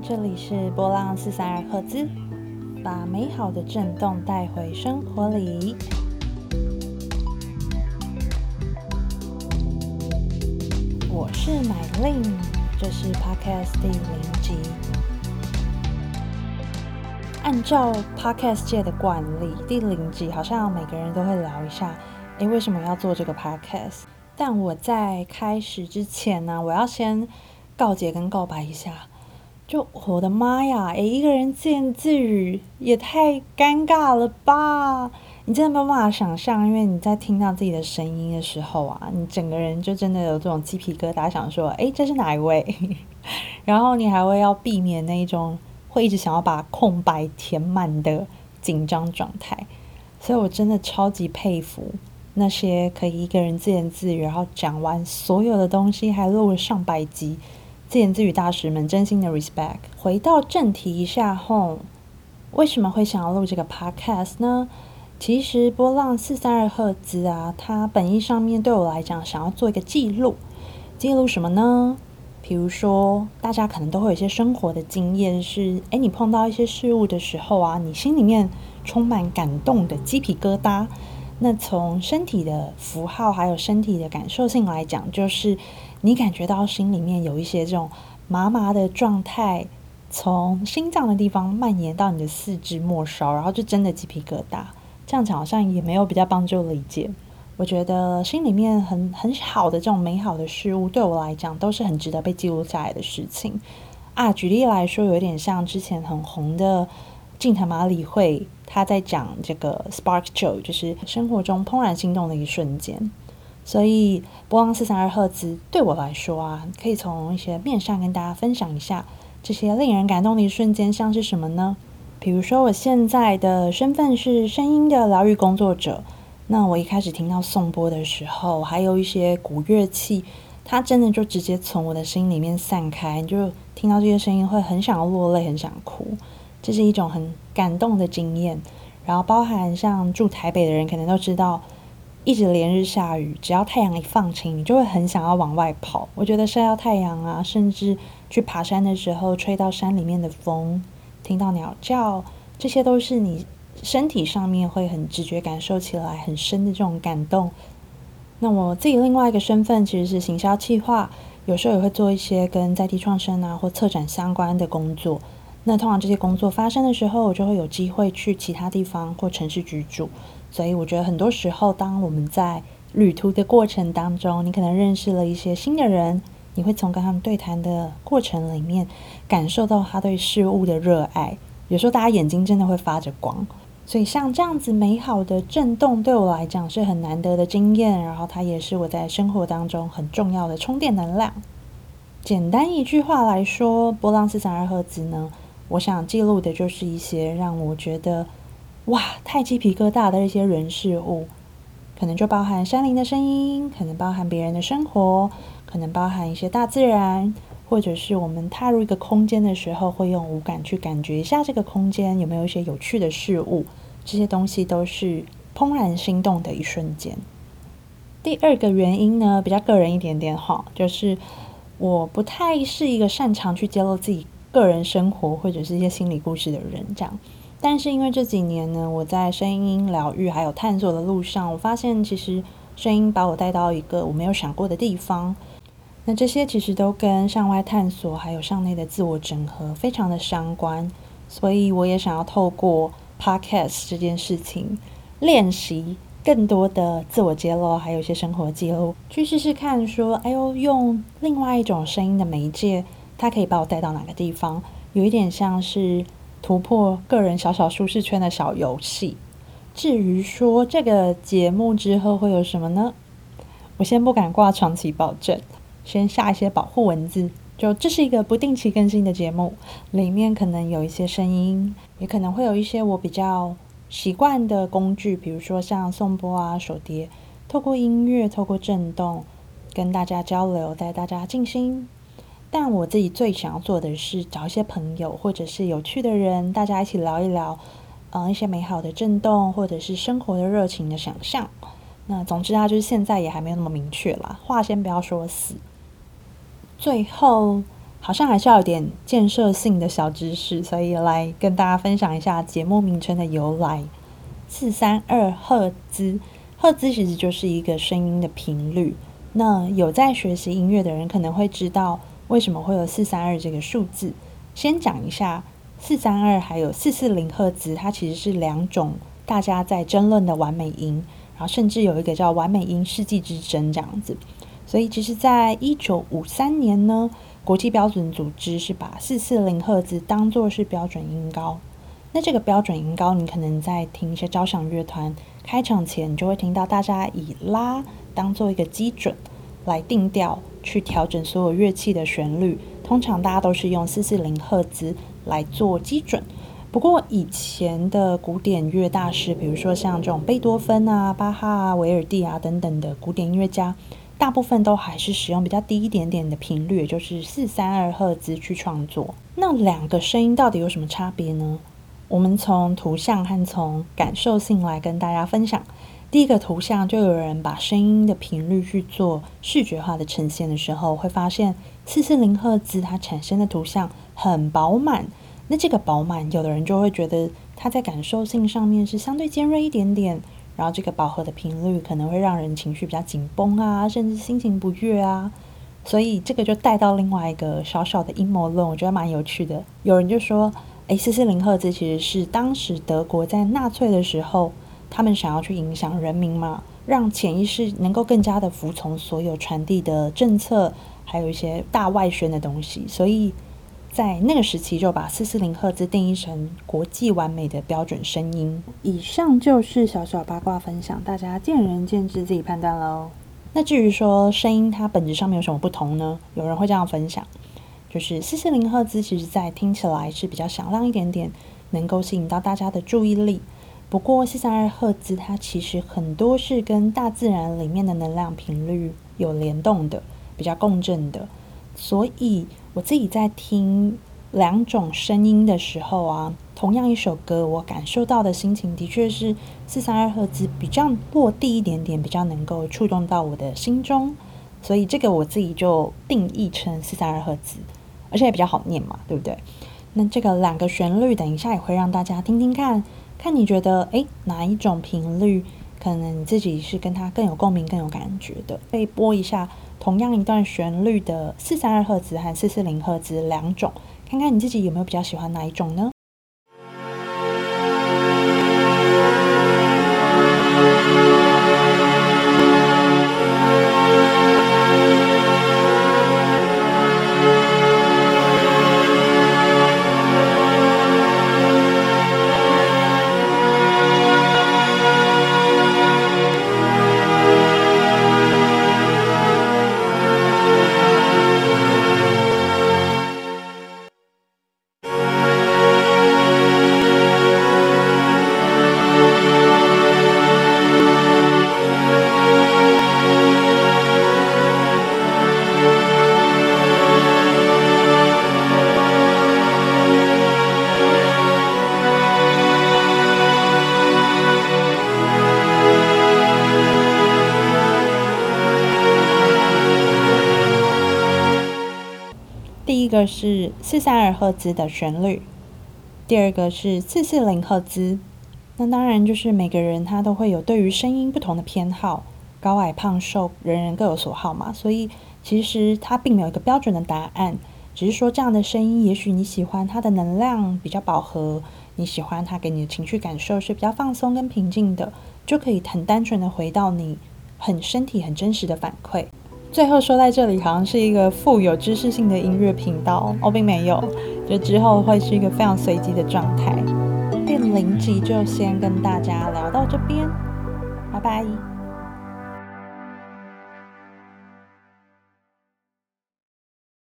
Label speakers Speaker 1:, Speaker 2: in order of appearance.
Speaker 1: 这里是波浪四三二赫兹，把美好的震动带回生活里。我是乃令，这是 Podcast 第零集。按照 Podcast 界的惯例，第零集好像每个人都会聊一下，诶，为什么要做这个 Podcast？但我在开始之前呢，我要先告诫跟告白一下。就我的妈呀！诶，一个人自言自语也太尴尬了吧！你真的没有办法想象，因为你在听到自己的声音的时候啊，你整个人就真的有这种鸡皮疙瘩，想说，诶，这是哪一位？然后你还会要避免那一种会一直想要把空白填满的紧张状态。所以我真的超级佩服那些可以一个人自言自语，然后讲完所有的东西，还录了上百集。自言自语大师们，真心的 respect。回到正题一下后，为什么会想要录这个 podcast 呢？其实波浪四三二赫兹啊，它本意上面对我来讲，想要做一个记录。记录什么呢？比如说，大家可能都会有一些生活的经验，是诶，你碰到一些事物的时候啊，你心里面充满感动的鸡皮疙瘩。那从身体的符号还有身体的感受性来讲，就是。你感觉到心里面有一些这种麻麻的状态，从心脏的地方蔓延到你的四肢末梢，然后就真的鸡皮疙瘩。这样讲好像也没有比较帮助理解。我觉得心里面很很好的这种美好的事物，对我来讲都是很值得被记录下来的事情啊。举例来说，有点像之前很红的近藤麻里惠，他在讲这个 spark joy，就是生活中怦然心动的一瞬间。所以波浪四三二赫兹对我来说啊，可以从一些面上跟大家分享一下这些令人感动的一瞬间，像是什么呢？比如说我现在的身份是声音的疗愈工作者，那我一开始听到颂钵的时候，还有一些古乐器，它真的就直接从我的心里面散开，你就听到这些声音会很想要落泪，很想哭，这是一种很感动的经验。然后包含像住台北的人可能都知道。一直连日下雨，只要太阳一放晴，你就会很想要往外跑。我觉得晒到太阳啊，甚至去爬山的时候，吹到山里面的风，听到鸟叫，这些都是你身体上面会很直觉感受起来很深的这种感动。那我自己另外一个身份其实是行销企划，有时候也会做一些跟在地创生啊或策展相关的工作。那通常这些工作发生的时候，我就会有机会去其他地方或城市居住。所以我觉得很多时候，当我们在旅途的过程当中，你可能认识了一些新的人，你会从跟他们对谈的过程里面感受到他对事物的热爱。有时候大家眼睛真的会发着光。所以像这样子美好的震动，对我来讲是很难得的经验。然后它也是我在生活当中很重要的充电能量。简单一句话来说，波浪四散二赫兹呢，我想记录的就是一些让我觉得。哇，太鸡皮疙瘩的一些人事物，可能就包含山林的声音，可能包含别人的生活，可能包含一些大自然，或者是我们踏入一个空间的时候，会用五感去感觉一下这个空间有没有一些有趣的事物，这些东西都是怦然心动的一瞬间。第二个原因呢，比较个人一点点哈，就是我不太是一个擅长去揭露自己个人生活或者是一些心理故事的人，这样。但是因为这几年呢，我在声音疗愈还有探索的路上，我发现其实声音把我带到一个我没有想过的地方。那这些其实都跟向外探索还有向内的自我整合非常的相关。所以我也想要透过 podcast 这件事情，练习更多的自我揭露，还有一些生活记录，去试试看说，哎呦，用另外一种声音的媒介，它可以把我带到哪个地方？有一点像是。突破个人小小舒适圈的小游戏。至于说这个节目之后会有什么呢？我先不敢挂长期保证，先下一些保护文字。就这是一个不定期更新的节目，里面可能有一些声音，也可能会有一些我比较习惯的工具，比如说像颂钵啊、手碟，透过音乐、透过震动，跟大家交流，带大家静心。但我自己最想要做的是找一些朋友，或者是有趣的人，大家一起聊一聊，嗯，一些美好的震动，或者是生活的热情的想象。那总之啊，就是现在也还没有那么明确啦，话先不要说死。最后好像还是要有点建设性的小知识，所以来跟大家分享一下节目名称的由来。四三二赫兹，赫兹其实就是一个声音的频率。那有在学习音乐的人可能会知道为什么会有四三二这个数字。先讲一下四三二还有四四零赫兹，它其实是两种大家在争论的完美音，然后甚至有一个叫完美音世纪之争这样子。所以其实，在一九五三年呢，国际标准组织是把四四零赫兹当做是标准音高。那这个标准音高，你可能在听一些交响乐团开场前，你就会听到大家以拉当做一个基准来定调，去调整所有乐器的旋律。通常大家都是用四四零赫兹来做基准。不过以前的古典乐大师，比如说像这种贝多芬啊、巴哈啊、维尔蒂啊等等的古典音乐家，大部分都还是使用比较低一点点的频率，也就是四三二赫兹去创作。那两个声音到底有什么差别呢？我们从图像和从感受性来跟大家分享。第一个图像，就有人把声音的频率去做视觉化的呈现的时候，会发现四四零赫兹它产生的图像很饱满。那这个饱满，有的人就会觉得它在感受性上面是相对尖锐一点点，然后这个饱和的频率可能会让人情绪比较紧绷啊，甚至心情不悦啊。所以这个就带到另外一个小小的阴谋论，我觉得蛮有趣的。有人就说。哎，四四零赫兹其实是当时德国在纳粹的时候，他们想要去影响人民嘛，让潜意识能够更加的服从所有传递的政策，还有一些大外宣的东西。所以在那个时期就把四四零赫兹定义成国际完美的标准声音。以上就是小小八卦分享，大家见仁见智，自己判断喽。那至于说声音它本质上面有什么不同呢？有人会这样分享。就是四四零赫兹，其实在听起来是比较响亮一点点，能够吸引到大家的注意力。不过四三二赫兹，它其实很多是跟大自然里面的能量频率有联动的，比较共振的。所以我自己在听两种声音的时候啊，同样一首歌，我感受到的心情的确是四三二赫兹比较落地一点点，比较能够触动到我的心中。所以这个我自己就定义成四三二赫兹。而且也比较好念嘛，对不对？那这个两个旋律，等一下也会让大家听听看，看你觉得诶哪一种频率，可能你自己是跟它更有共鸣、更有感觉的。可以播一下同样一段旋律的四三二赫兹和四四零赫兹两种，看看你自己有没有比较喜欢哪一种呢？个是四三二赫兹的旋律，第二个是四四零赫兹。那当然就是每个人他都会有对于声音不同的偏好，高矮胖瘦，人人各有所好嘛。所以其实它并没有一个标准的答案，只是说这样的声音，也许你喜欢它的能量比较饱和，你喜欢它给你的情绪感受是比较放松跟平静的，就可以很单纯的回到你很身体很真实的反馈。最后说在这里，好像是一个富有知识性的音乐频道，我并没有，就之后会是一个非常随机的状态。第零集就先跟大家聊到这边，拜拜。